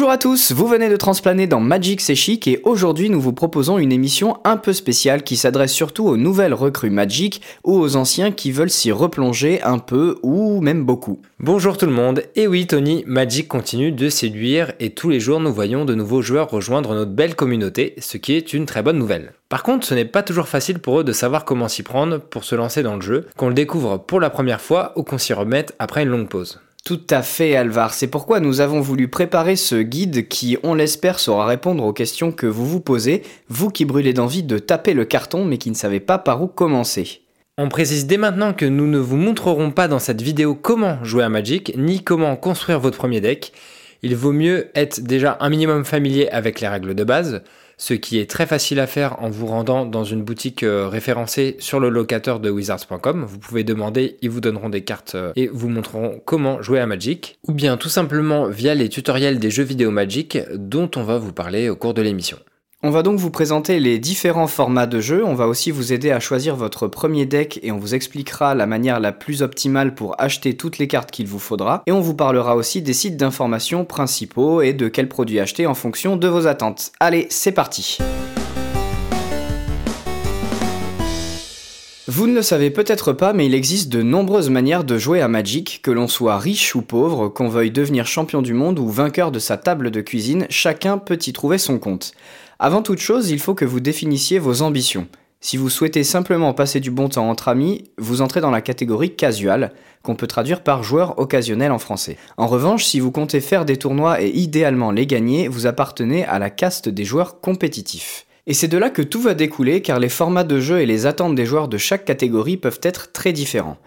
Bonjour à tous, vous venez de transplaner dans Magic C'est Chic et aujourd'hui nous vous proposons une émission un peu spéciale qui s'adresse surtout aux nouvelles recrues Magic ou aux anciens qui veulent s'y replonger un peu ou même beaucoup. Bonjour tout le monde, et oui Tony, Magic continue de séduire et tous les jours nous voyons de nouveaux joueurs rejoindre notre belle communauté, ce qui est une très bonne nouvelle. Par contre, ce n'est pas toujours facile pour eux de savoir comment s'y prendre pour se lancer dans le jeu, qu'on le découvre pour la première fois ou qu'on s'y remette après une longue pause. Tout à fait Alvar, c'est pourquoi nous avons voulu préparer ce guide qui, on l'espère, saura répondre aux questions que vous vous posez, vous qui brûlez d'envie de taper le carton mais qui ne savez pas par où commencer. On précise dès maintenant que nous ne vous montrerons pas dans cette vidéo comment jouer à Magic, ni comment construire votre premier deck. Il vaut mieux être déjà un minimum familier avec les règles de base, ce qui est très facile à faire en vous rendant dans une boutique euh, référencée sur le locateur de wizards.com. Vous pouvez demander, ils vous donneront des cartes euh, et vous montreront comment jouer à Magic, ou bien tout simplement via les tutoriels des jeux vidéo Magic dont on va vous parler au cours de l'émission. On va donc vous présenter les différents formats de jeu, on va aussi vous aider à choisir votre premier deck et on vous expliquera la manière la plus optimale pour acheter toutes les cartes qu'il vous faudra, et on vous parlera aussi des sites d'information principaux et de quels produits acheter en fonction de vos attentes. Allez, c'est parti Vous ne le savez peut-être pas, mais il existe de nombreuses manières de jouer à Magic, que l'on soit riche ou pauvre, qu'on veuille devenir champion du monde ou vainqueur de sa table de cuisine, chacun peut y trouver son compte. Avant toute chose, il faut que vous définissiez vos ambitions. Si vous souhaitez simplement passer du bon temps entre amis, vous entrez dans la catégorie casual, qu'on peut traduire par joueur occasionnel en français. En revanche, si vous comptez faire des tournois et idéalement les gagner, vous appartenez à la caste des joueurs compétitifs. Et c'est de là que tout va découler car les formats de jeu et les attentes des joueurs de chaque catégorie peuvent être très différents.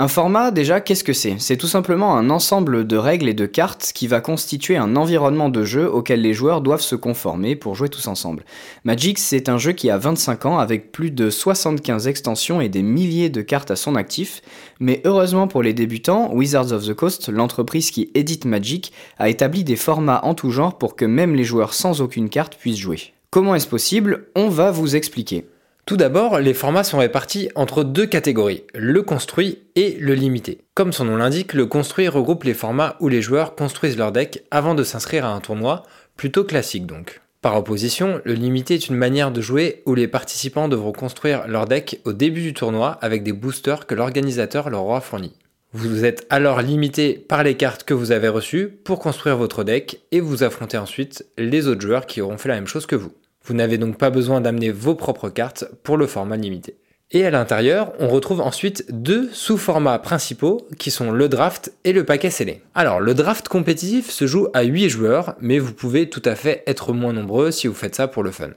Un format, déjà, qu'est-ce que c'est? C'est tout simplement un ensemble de règles et de cartes qui va constituer un environnement de jeu auquel les joueurs doivent se conformer pour jouer tous ensemble. Magic, c'est un jeu qui a 25 ans avec plus de 75 extensions et des milliers de cartes à son actif, mais heureusement pour les débutants, Wizards of the Coast, l'entreprise qui édite Magic, a établi des formats en tout genre pour que même les joueurs sans aucune carte puissent jouer. Comment est-ce possible? On va vous expliquer. Tout d'abord, les formats sont répartis entre deux catégories, le construit et le limité. Comme son nom l'indique, le construit regroupe les formats où les joueurs construisent leur deck avant de s'inscrire à un tournoi, plutôt classique donc. Par opposition, le limité est une manière de jouer où les participants devront construire leur deck au début du tournoi avec des boosters que l'organisateur leur aura fournis. Vous êtes alors limité par les cartes que vous avez reçues pour construire votre deck et vous affrontez ensuite les autres joueurs qui auront fait la même chose que vous. Vous n'avez donc pas besoin d'amener vos propres cartes pour le format limité. Et à l'intérieur, on retrouve ensuite deux sous-formats principaux qui sont le draft et le paquet scellé. Alors, le draft compétitif se joue à 8 joueurs, mais vous pouvez tout à fait être moins nombreux si vous faites ça pour le fun.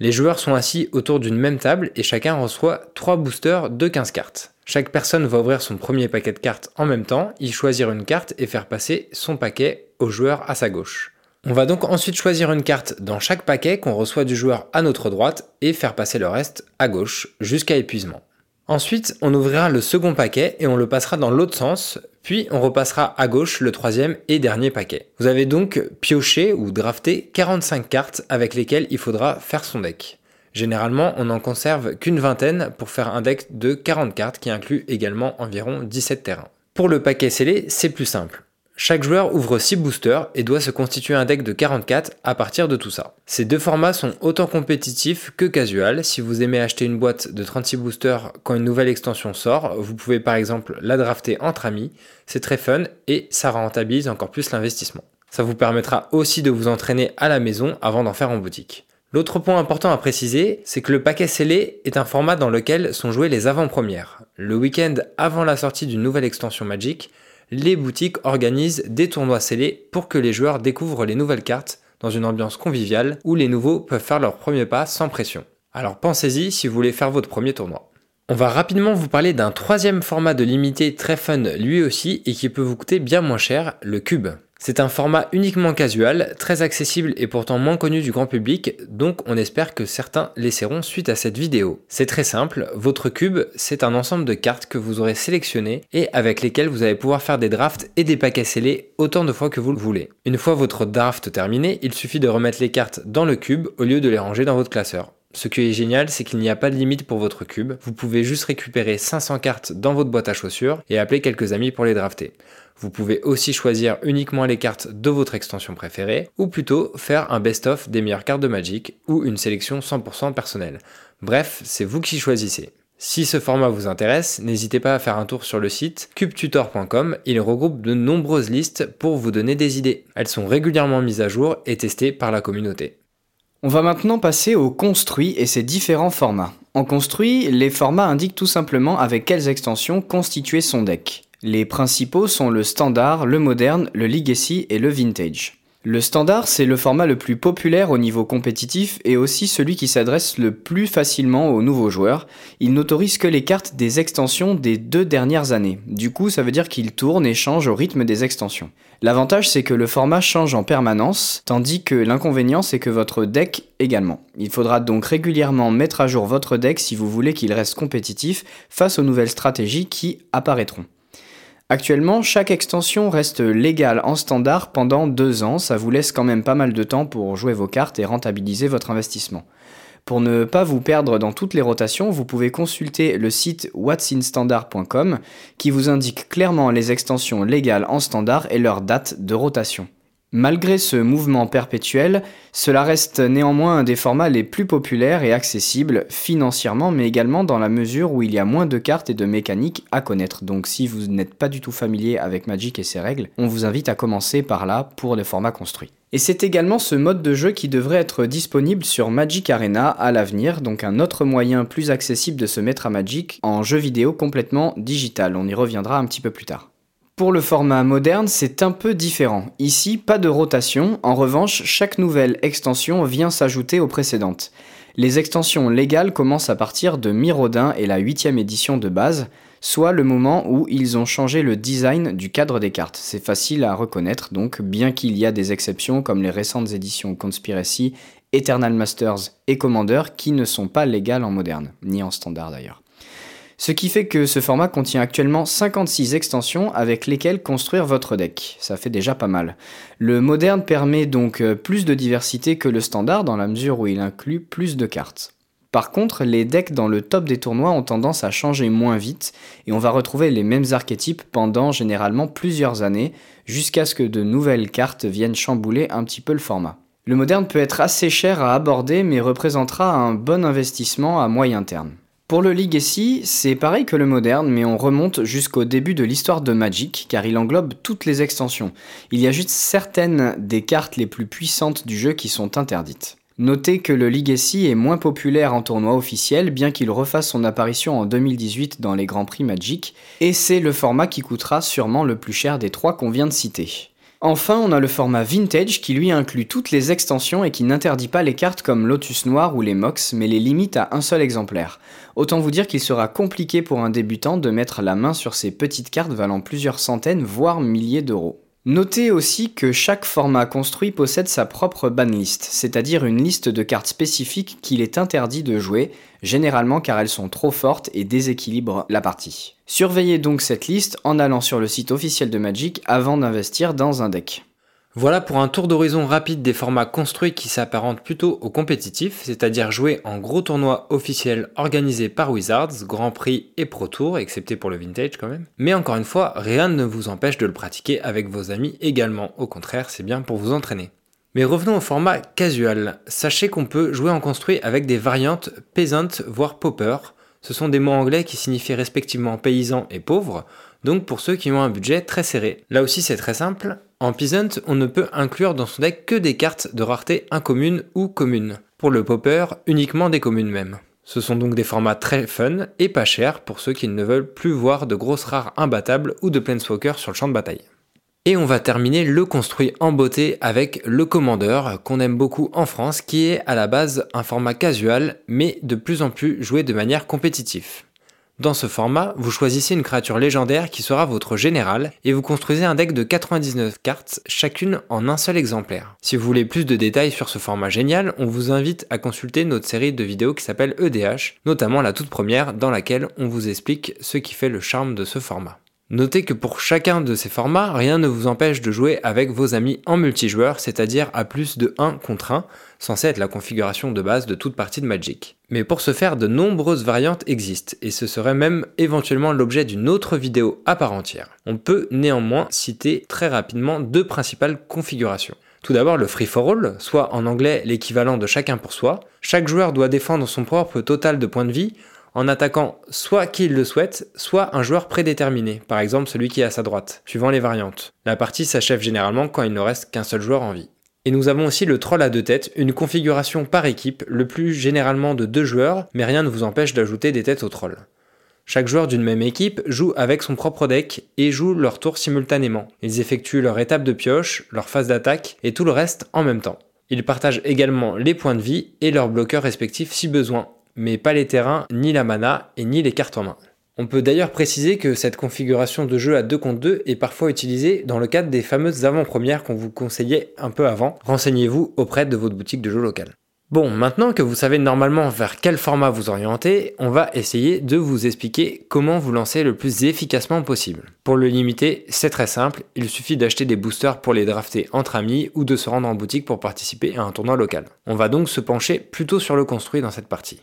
Les joueurs sont assis autour d'une même table et chacun reçoit 3 boosters de 15 cartes. Chaque personne va ouvrir son premier paquet de cartes en même temps, y choisir une carte et faire passer son paquet au joueur à sa gauche. On va donc ensuite choisir une carte dans chaque paquet qu'on reçoit du joueur à notre droite et faire passer le reste à gauche jusqu'à épuisement. Ensuite, on ouvrira le second paquet et on le passera dans l'autre sens, puis on repassera à gauche le troisième et dernier paquet. Vous avez donc pioché ou drafté 45 cartes avec lesquelles il faudra faire son deck. Généralement, on n'en conserve qu'une vingtaine pour faire un deck de 40 cartes qui inclut également environ 17 terrains. Pour le paquet scellé, c'est plus simple. Chaque joueur ouvre 6 boosters et doit se constituer un deck de 44 à partir de tout ça. Ces deux formats sont autant compétitifs que casual. Si vous aimez acheter une boîte de 36 boosters quand une nouvelle extension sort, vous pouvez par exemple la drafter entre amis. C'est très fun et ça rentabilise encore plus l'investissement. Ça vous permettra aussi de vous entraîner à la maison avant d'en faire en boutique. L'autre point important à préciser, c'est que le paquet scellé est un format dans lequel sont jouées les avant-premières. Le week-end avant la sortie d'une nouvelle extension Magic, les boutiques organisent des tournois scellés pour que les joueurs découvrent les nouvelles cartes dans une ambiance conviviale où les nouveaux peuvent faire leur premier pas sans pression. Alors pensez-y si vous voulez faire votre premier tournoi. On va rapidement vous parler d'un troisième format de limité très fun lui aussi et qui peut vous coûter bien moins cher, le cube. C'est un format uniquement casual, très accessible et pourtant moins connu du grand public, donc on espère que certains laisseront suite à cette vidéo. C'est très simple, votre cube, c'est un ensemble de cartes que vous aurez sélectionnées et avec lesquelles vous allez pouvoir faire des drafts et des paquets scellés autant de fois que vous le voulez. Une fois votre draft terminé, il suffit de remettre les cartes dans le cube au lieu de les ranger dans votre classeur. Ce qui est génial, c'est qu'il n'y a pas de limite pour votre cube. Vous pouvez juste récupérer 500 cartes dans votre boîte à chaussures et appeler quelques amis pour les drafter. Vous pouvez aussi choisir uniquement les cartes de votre extension préférée, ou plutôt faire un best-of des meilleures cartes de Magic, ou une sélection 100% personnelle. Bref, c'est vous qui choisissez. Si ce format vous intéresse, n'hésitez pas à faire un tour sur le site cubetutor.com, il regroupe de nombreuses listes pour vous donner des idées. Elles sont régulièrement mises à jour et testées par la communauté. On va maintenant passer au construit et ses différents formats. En construit, les formats indiquent tout simplement avec quelles extensions constituer son deck. Les principaux sont le standard, le moderne, le legacy et le vintage. Le standard, c'est le format le plus populaire au niveau compétitif et aussi celui qui s'adresse le plus facilement aux nouveaux joueurs. Il n'autorise que les cartes des extensions des deux dernières années. Du coup, ça veut dire qu'il tourne et change au rythme des extensions. L'avantage, c'est que le format change en permanence, tandis que l'inconvénient, c'est que votre deck également. Il faudra donc régulièrement mettre à jour votre deck si vous voulez qu'il reste compétitif face aux nouvelles stratégies qui apparaîtront. Actuellement, chaque extension reste légale en standard pendant deux ans, ça vous laisse quand même pas mal de temps pour jouer vos cartes et rentabiliser votre investissement. Pour ne pas vous perdre dans toutes les rotations, vous pouvez consulter le site whatsinstandard.com qui vous indique clairement les extensions légales en standard et leur date de rotation. Malgré ce mouvement perpétuel, cela reste néanmoins un des formats les plus populaires et accessibles financièrement, mais également dans la mesure où il y a moins de cartes et de mécaniques à connaître. Donc si vous n'êtes pas du tout familier avec Magic et ses règles, on vous invite à commencer par là pour les formats construits. Et c'est également ce mode de jeu qui devrait être disponible sur Magic Arena à l'avenir, donc un autre moyen plus accessible de se mettre à Magic en jeu vidéo complètement digital. On y reviendra un petit peu plus tard. Pour le format moderne, c'est un peu différent. Ici, pas de rotation, en revanche, chaque nouvelle extension vient s'ajouter aux précédentes. Les extensions légales commencent à partir de Mirodin et la 8 édition de base, soit le moment où ils ont changé le design du cadre des cartes. C'est facile à reconnaître donc, bien qu'il y a des exceptions comme les récentes éditions Conspiracy, Eternal Masters et Commander qui ne sont pas légales en moderne, ni en standard d'ailleurs. Ce qui fait que ce format contient actuellement 56 extensions avec lesquelles construire votre deck. Ça fait déjà pas mal. Le moderne permet donc euh, plus de diversité que le standard dans la mesure où il inclut plus de cartes. Par contre, les decks dans le top des tournois ont tendance à changer moins vite et on va retrouver les mêmes archétypes pendant généralement plusieurs années jusqu'à ce que de nouvelles cartes viennent chambouler un petit peu le format. Le moderne peut être assez cher à aborder mais représentera un bon investissement à moyen terme. Pour le Legacy, c'est pareil que le moderne, mais on remonte jusqu'au début de l'histoire de Magic, car il englobe toutes les extensions. Il y a juste certaines des cartes les plus puissantes du jeu qui sont interdites. Notez que le Legacy est moins populaire en tournoi officiel, bien qu'il refasse son apparition en 2018 dans les Grands Prix Magic, et c'est le format qui coûtera sûrement le plus cher des trois qu'on vient de citer. Enfin, on a le format Vintage qui lui inclut toutes les extensions et qui n'interdit pas les cartes comme Lotus Noir ou les Mox, mais les limite à un seul exemplaire. Autant vous dire qu'il sera compliqué pour un débutant de mettre la main sur ces petites cartes valant plusieurs centaines, voire milliers d'euros. Notez aussi que chaque format construit possède sa propre banlist, c'est-à-dire une liste de cartes spécifiques qu'il est interdit de jouer, généralement car elles sont trop fortes et déséquilibrent la partie. Surveillez donc cette liste en allant sur le site officiel de Magic avant d'investir dans un deck. Voilà pour un tour d'horizon rapide des formats construits qui s'apparentent plutôt au compétitif, c'est-à-dire jouer en gros tournois officiels organisés par Wizards, Grand Prix et Pro Tour, excepté pour le vintage quand même. Mais encore une fois, rien ne vous empêche de le pratiquer avec vos amis également, au contraire c'est bien pour vous entraîner. Mais revenons au format casual. Sachez qu'on peut jouer en construit avec des variantes peasant voire popper. Ce sont des mots anglais qui signifient respectivement paysan et pauvre, donc pour ceux qui ont un budget très serré. Là aussi c'est très simple, en Peasant, on ne peut inclure dans son deck que des cartes de rareté incommunes ou communes. Pour le Popper, uniquement des communes même. Ce sont donc des formats très fun et pas chers pour ceux qui ne veulent plus voir de grosses rares imbattables ou de Planeswalker sur le champ de bataille. Et on va terminer le construit en beauté avec le Commander, qu'on aime beaucoup en France, qui est à la base un format casual, mais de plus en plus joué de manière compétitive. Dans ce format, vous choisissez une créature légendaire qui sera votre général et vous construisez un deck de 99 cartes, chacune en un seul exemplaire. Si vous voulez plus de détails sur ce format génial, on vous invite à consulter notre série de vidéos qui s'appelle EDH, notamment la toute première dans laquelle on vous explique ce qui fait le charme de ce format. Notez que pour chacun de ces formats, rien ne vous empêche de jouer avec vos amis en multijoueur, c'est-à-dire à plus de 1 contre 1, censé être la configuration de base de toute partie de Magic. Mais pour ce faire, de nombreuses variantes existent, et ce serait même éventuellement l'objet d'une autre vidéo à part entière. On peut néanmoins citer très rapidement deux principales configurations. Tout d'abord le free for all, soit en anglais l'équivalent de chacun pour soi. Chaque joueur doit défendre son propre total de points de vie en attaquant soit qui il le souhaite, soit un joueur prédéterminé, par exemple celui qui est à sa droite, suivant les variantes. La partie s'achève généralement quand il ne reste qu'un seul joueur en vie. Et nous avons aussi le troll à deux têtes, une configuration par équipe, le plus généralement de deux joueurs, mais rien ne vous empêche d'ajouter des têtes au troll. Chaque joueur d'une même équipe joue avec son propre deck et joue leur tour simultanément. Ils effectuent leur étape de pioche, leur phase d'attaque et tout le reste en même temps. Ils partagent également les points de vie et leurs bloqueurs respectifs si besoin, mais pas les terrains, ni la mana et ni les cartes en main. On peut d'ailleurs préciser que cette configuration de jeu à 2 contre 2 est parfois utilisée dans le cadre des fameuses avant-premières qu'on vous conseillait un peu avant. Renseignez-vous auprès de votre boutique de jeu locale. Bon, maintenant que vous savez normalement vers quel format vous orienter, on va essayer de vous expliquer comment vous lancer le plus efficacement possible. Pour le limiter, c'est très simple, il suffit d'acheter des boosters pour les drafter entre amis ou de se rendre en boutique pour participer à un tournoi local. On va donc se pencher plutôt sur le construit dans cette partie.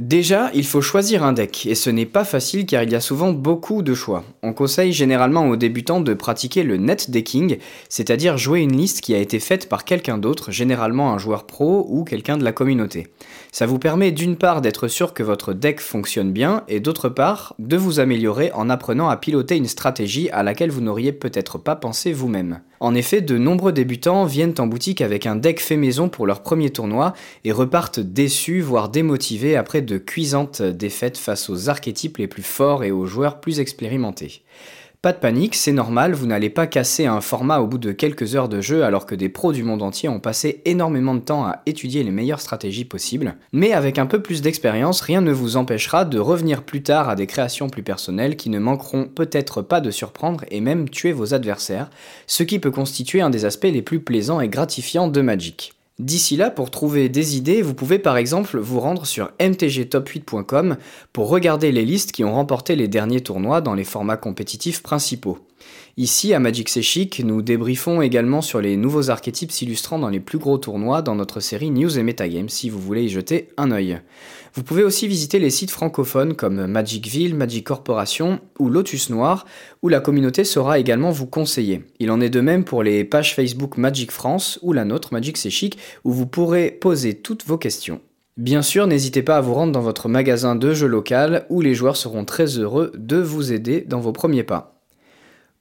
Déjà, il faut choisir un deck, et ce n'est pas facile car il y a souvent beaucoup de choix. On conseille généralement aux débutants de pratiquer le net decking, c'est-à-dire jouer une liste qui a été faite par quelqu'un d'autre, généralement un joueur pro ou quelqu'un de la communauté. Ça vous permet d'une part d'être sûr que votre deck fonctionne bien, et d'autre part de vous améliorer en apprenant à piloter une stratégie à laquelle vous n'auriez peut-être pas pensé vous-même. En effet, de nombreux débutants viennent en boutique avec un deck fait maison pour leur premier tournoi et repartent déçus, voire démotivés après de cuisantes défaites face aux archétypes les plus forts et aux joueurs plus expérimentés. Pas de panique, c'est normal, vous n'allez pas casser un format au bout de quelques heures de jeu alors que des pros du monde entier ont passé énormément de temps à étudier les meilleures stratégies possibles. Mais avec un peu plus d'expérience, rien ne vous empêchera de revenir plus tard à des créations plus personnelles qui ne manqueront peut-être pas de surprendre et même tuer vos adversaires, ce qui peut constituer un des aspects les plus plaisants et gratifiants de Magic. D'ici là, pour trouver des idées, vous pouvez par exemple vous rendre sur mtgtop8.com pour regarder les listes qui ont remporté les derniers tournois dans les formats compétitifs principaux. Ici, à Magic C'est Chic, nous débriefons également sur les nouveaux archétypes s'illustrant dans les plus gros tournois dans notre série News et Metagame si vous voulez y jeter un œil. Vous pouvez aussi visiter les sites francophones comme Magicville, Magic Corporation ou Lotus Noir, où la communauté saura également vous conseiller. Il en est de même pour les pages Facebook Magic France ou la nôtre Magic C'est Chic, où vous pourrez poser toutes vos questions. Bien sûr, n'hésitez pas à vous rendre dans votre magasin de jeux local, où les joueurs seront très heureux de vous aider dans vos premiers pas.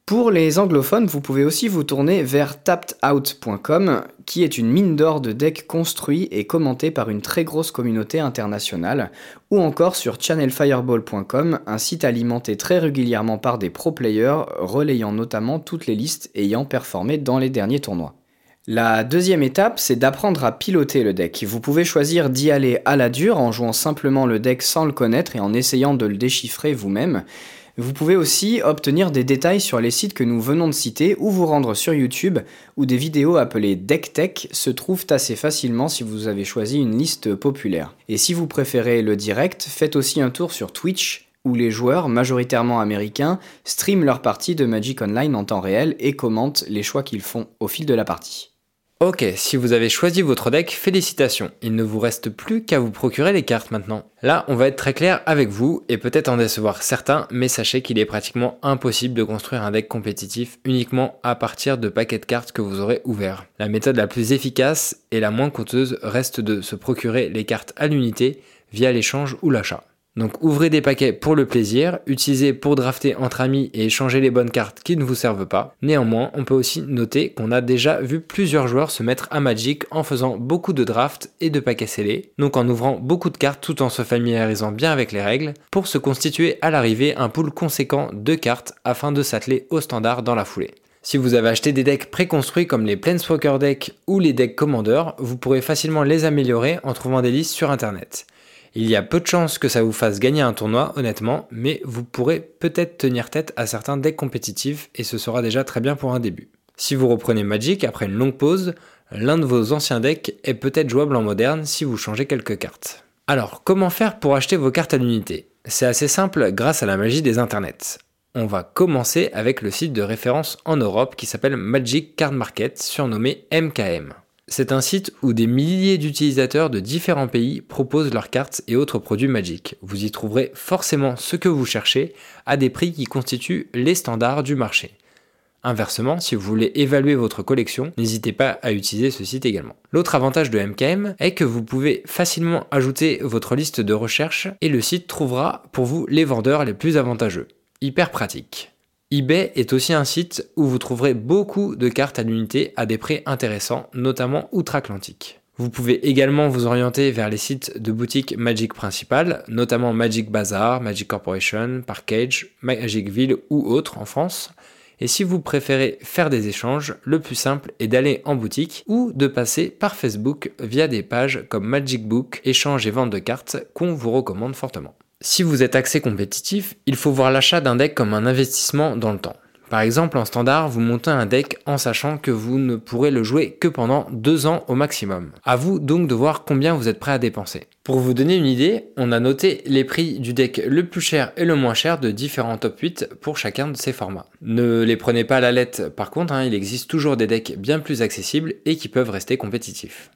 Pour les anglophones, vous pouvez aussi vous tourner vers tapped-out.com, qui est une mine d'or de decks construits et commentés par une très grosse communauté internationale, ou encore sur channelfireball.com, un site alimenté très régulièrement par des pro players, relayant notamment toutes les listes ayant performé dans les derniers tournois. La deuxième étape, c'est d'apprendre à piloter le deck. Vous pouvez choisir d'y aller à la dure en jouant simplement le deck sans le connaître et en essayant de le déchiffrer vous-même. Vous pouvez aussi obtenir des détails sur les sites que nous venons de citer ou vous rendre sur YouTube où des vidéos appelées Deck Tech se trouvent assez facilement si vous avez choisi une liste populaire. Et si vous préférez le direct, faites aussi un tour sur Twitch où les joueurs, majoritairement américains, streament leur partie de Magic Online en temps réel et commentent les choix qu'ils font au fil de la partie. Ok, si vous avez choisi votre deck, félicitations. Il ne vous reste plus qu'à vous procurer les cartes maintenant. Là, on va être très clair avec vous et peut-être en décevoir certains, mais sachez qu'il est pratiquement impossible de construire un deck compétitif uniquement à partir de paquets de cartes que vous aurez ouverts. La méthode la plus efficace et la moins coûteuse reste de se procurer les cartes à l'unité via l'échange ou l'achat. Donc ouvrez des paquets pour le plaisir, utilisez pour drafter entre amis et échanger les bonnes cartes qui ne vous servent pas. Néanmoins, on peut aussi noter qu'on a déjà vu plusieurs joueurs se mettre à Magic en faisant beaucoup de drafts et de paquets scellés, donc en ouvrant beaucoup de cartes tout en se familiarisant bien avec les règles, pour se constituer à l'arrivée un pool conséquent de cartes afin de s'atteler au standard dans la foulée. Si vous avez acheté des decks préconstruits comme les Planeswalker decks ou les decks Commander, vous pourrez facilement les améliorer en trouvant des listes sur internet. Il y a peu de chances que ça vous fasse gagner un tournoi, honnêtement, mais vous pourrez peut-être tenir tête à certains decks compétitifs et ce sera déjà très bien pour un début. Si vous reprenez Magic après une longue pause, l'un de vos anciens decks est peut-être jouable en moderne si vous changez quelques cartes. Alors, comment faire pour acheter vos cartes à l'unité? C'est assez simple grâce à la magie des internets. On va commencer avec le site de référence en Europe qui s'appelle Magic Card Market, surnommé MKM. C'est un site où des milliers d'utilisateurs de différents pays proposent leurs cartes et autres produits Magic. Vous y trouverez forcément ce que vous cherchez à des prix qui constituent les standards du marché. Inversement, si vous voulez évaluer votre collection, n'hésitez pas à utiliser ce site également. L'autre avantage de MKM est que vous pouvez facilement ajouter votre liste de recherche et le site trouvera pour vous les vendeurs les plus avantageux. Hyper pratique eBay est aussi un site où vous trouverez beaucoup de cartes à l'unité à des prix intéressants, notamment outre-Atlantique. Vous pouvez également vous orienter vers les sites de boutiques Magic principales, notamment Magic Bazaar, Magic Corporation, Parkage, Magicville ou autres en France. Et si vous préférez faire des échanges, le plus simple est d'aller en boutique ou de passer par Facebook via des pages comme Magic Book, échange et vente de cartes qu'on vous recommande fortement. Si vous êtes axé compétitif, il faut voir l'achat d'un deck comme un investissement dans le temps. Par exemple, en standard, vous montez un deck en sachant que vous ne pourrez le jouer que pendant deux ans au maximum. À vous donc de voir combien vous êtes prêt à dépenser. Pour vous donner une idée, on a noté les prix du deck le plus cher et le moins cher de différents top 8 pour chacun de ces formats. Ne les prenez pas à la lettre par contre, hein, il existe toujours des decks bien plus accessibles et qui peuvent rester compétitifs.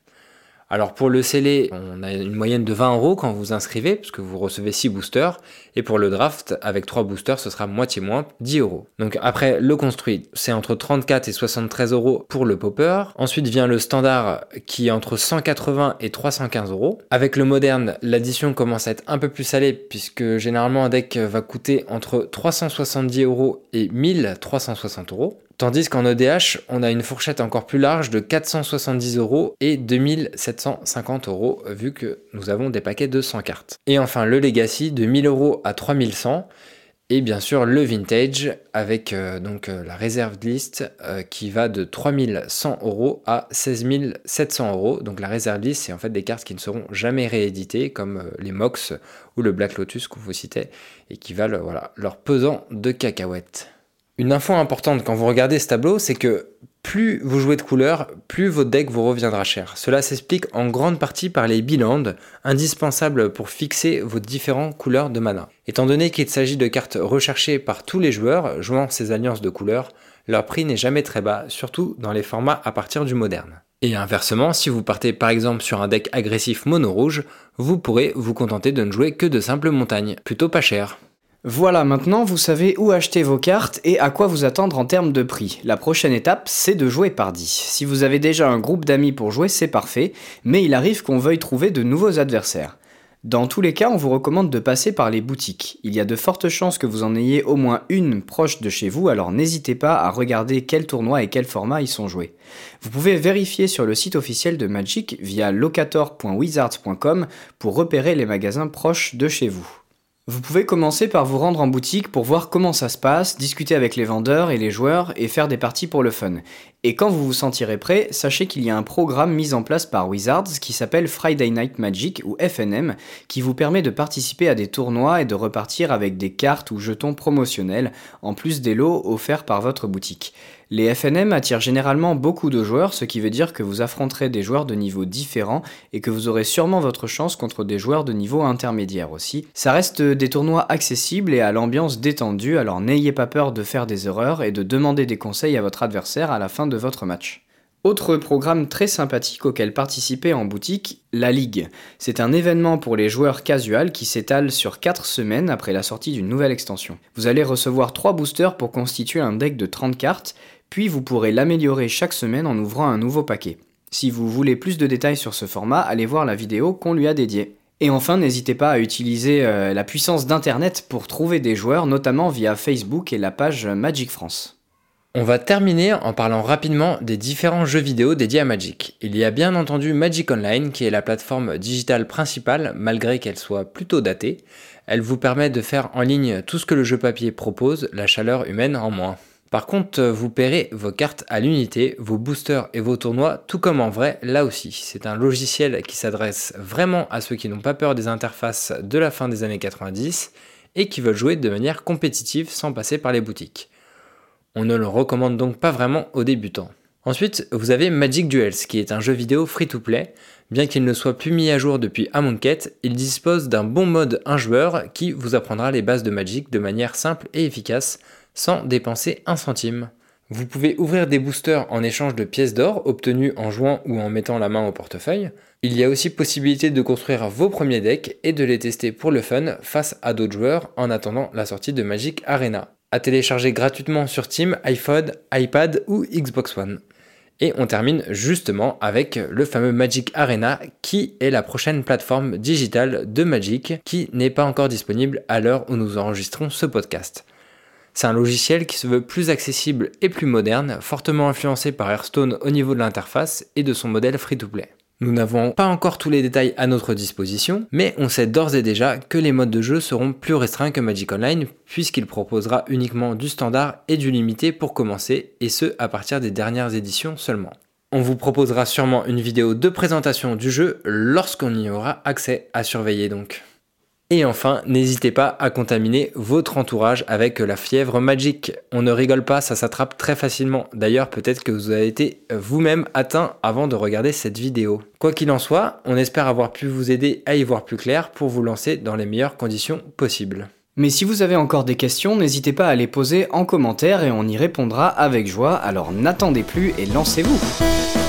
Alors pour le sceller, on a une moyenne de 20 euros quand vous inscrivez, puisque vous recevez 6 boosters. Et pour le draft, avec 3 boosters, ce sera moitié moins, 10 euros. Donc après, le construit, c'est entre 34 et 73 euros pour le popper. Ensuite vient le standard qui est entre 180 et 315 euros. Avec le moderne, l'addition commence à être un peu plus salée, puisque généralement un deck va coûter entre 370 euros et 1360 euros. Tandis qu'en EDH, on a une fourchette encore plus large de 470 euros et 2750 euros, vu que nous avons des paquets de 100 cartes. Et enfin le Legacy de 1000 euros à 3100. Et bien sûr le vintage avec euh, donc euh, la réserve list euh, qui va de 3100 euros à 16 700 euros. Donc la réserve list c'est en fait des cartes qui ne seront jamais rééditées comme les Mox ou le Black Lotus qu'on vous citait et qui valent voilà, leur pesant de cacahuètes. Une info importante quand vous regardez ce tableau, c'est que plus vous jouez de couleurs, plus votre deck vous reviendra cher. Cela s'explique en grande partie par les bilands, indispensables pour fixer vos différentes couleurs de mana. Étant donné qu'il s'agit de cartes recherchées par tous les joueurs jouant ces alliances de couleurs, leur prix n'est jamais très bas, surtout dans les formats à partir du moderne. Et inversement, si vous partez par exemple sur un deck agressif mono rouge, vous pourrez vous contenter de ne jouer que de simples montagnes, plutôt pas cher. Voilà, maintenant vous savez où acheter vos cartes et à quoi vous attendre en termes de prix. La prochaine étape, c'est de jouer par 10. Si vous avez déjà un groupe d'amis pour jouer, c'est parfait, mais il arrive qu'on veuille trouver de nouveaux adversaires. Dans tous les cas, on vous recommande de passer par les boutiques. Il y a de fortes chances que vous en ayez au moins une proche de chez vous, alors n'hésitez pas à regarder quels tournois et quels formats ils sont joués. Vous pouvez vérifier sur le site officiel de Magic via locator.wizards.com pour repérer les magasins proches de chez vous. Vous pouvez commencer par vous rendre en boutique pour voir comment ça se passe, discuter avec les vendeurs et les joueurs et faire des parties pour le fun. Et quand vous vous sentirez prêt, sachez qu'il y a un programme mis en place par Wizards qui s'appelle Friday Night Magic ou FNM qui vous permet de participer à des tournois et de repartir avec des cartes ou jetons promotionnels en plus des lots offerts par votre boutique. Les FNM attirent généralement beaucoup de joueurs, ce qui veut dire que vous affronterez des joueurs de niveau différents et que vous aurez sûrement votre chance contre des joueurs de niveau intermédiaire aussi. Ça reste des tournois accessibles et à l'ambiance détendue, alors n'ayez pas peur de faire des erreurs et de demander des conseils à votre adversaire à la fin de votre match. Autre programme très sympathique auquel participer en boutique, la Ligue. C'est un événement pour les joueurs casuals qui s'étale sur 4 semaines après la sortie d'une nouvelle extension. Vous allez recevoir 3 boosters pour constituer un deck de 30 cartes, puis vous pourrez l'améliorer chaque semaine en ouvrant un nouveau paquet. Si vous voulez plus de détails sur ce format, allez voir la vidéo qu'on lui a dédiée. Et enfin, n'hésitez pas à utiliser euh, la puissance d'Internet pour trouver des joueurs, notamment via Facebook et la page Magic France. On va terminer en parlant rapidement des différents jeux vidéo dédiés à Magic. Il y a bien entendu Magic Online qui est la plateforme digitale principale malgré qu'elle soit plutôt datée. Elle vous permet de faire en ligne tout ce que le jeu papier propose, la chaleur humaine en moins. Par contre, vous paierez vos cartes à l'unité, vos boosters et vos tournois, tout comme en vrai, là aussi. C'est un logiciel qui s'adresse vraiment à ceux qui n'ont pas peur des interfaces de la fin des années 90 et qui veulent jouer de manière compétitive sans passer par les boutiques. On ne le recommande donc pas vraiment aux débutants. Ensuite, vous avez Magic Duels, qui est un jeu vidéo free-to-play. Bien qu'il ne soit plus mis à jour depuis Amonkhet, il dispose d'un bon mode 1 joueur qui vous apprendra les bases de Magic de manière simple et efficace, sans dépenser un centime. Vous pouvez ouvrir des boosters en échange de pièces d'or obtenues en jouant ou en mettant la main au portefeuille. Il y a aussi possibilité de construire vos premiers decks et de les tester pour le fun face à d'autres joueurs en attendant la sortie de Magic Arena. À télécharger gratuitement sur Steam, iPhone, iPad ou Xbox One. Et on termine justement avec le fameux Magic Arena qui est la prochaine plateforme digitale de Magic qui n'est pas encore disponible à l'heure où nous enregistrons ce podcast. C'est un logiciel qui se veut plus accessible et plus moderne, fortement influencé par Hearthstone au niveau de l'interface et de son modèle free-to-play. Nous n'avons pas encore tous les détails à notre disposition, mais on sait d'ores et déjà que les modes de jeu seront plus restreints que Magic Online, puisqu'il proposera uniquement du standard et du limité pour commencer, et ce à partir des dernières éditions seulement. On vous proposera sûrement une vidéo de présentation du jeu lorsqu'on y aura accès à surveiller donc. Et enfin, n'hésitez pas à contaminer votre entourage avec la fièvre magique. On ne rigole pas, ça s'attrape très facilement. D'ailleurs, peut-être que vous avez été vous-même atteint avant de regarder cette vidéo. Quoi qu'il en soit, on espère avoir pu vous aider à y voir plus clair pour vous lancer dans les meilleures conditions possibles. Mais si vous avez encore des questions, n'hésitez pas à les poser en commentaire et on y répondra avec joie, alors n'attendez plus et lancez-vous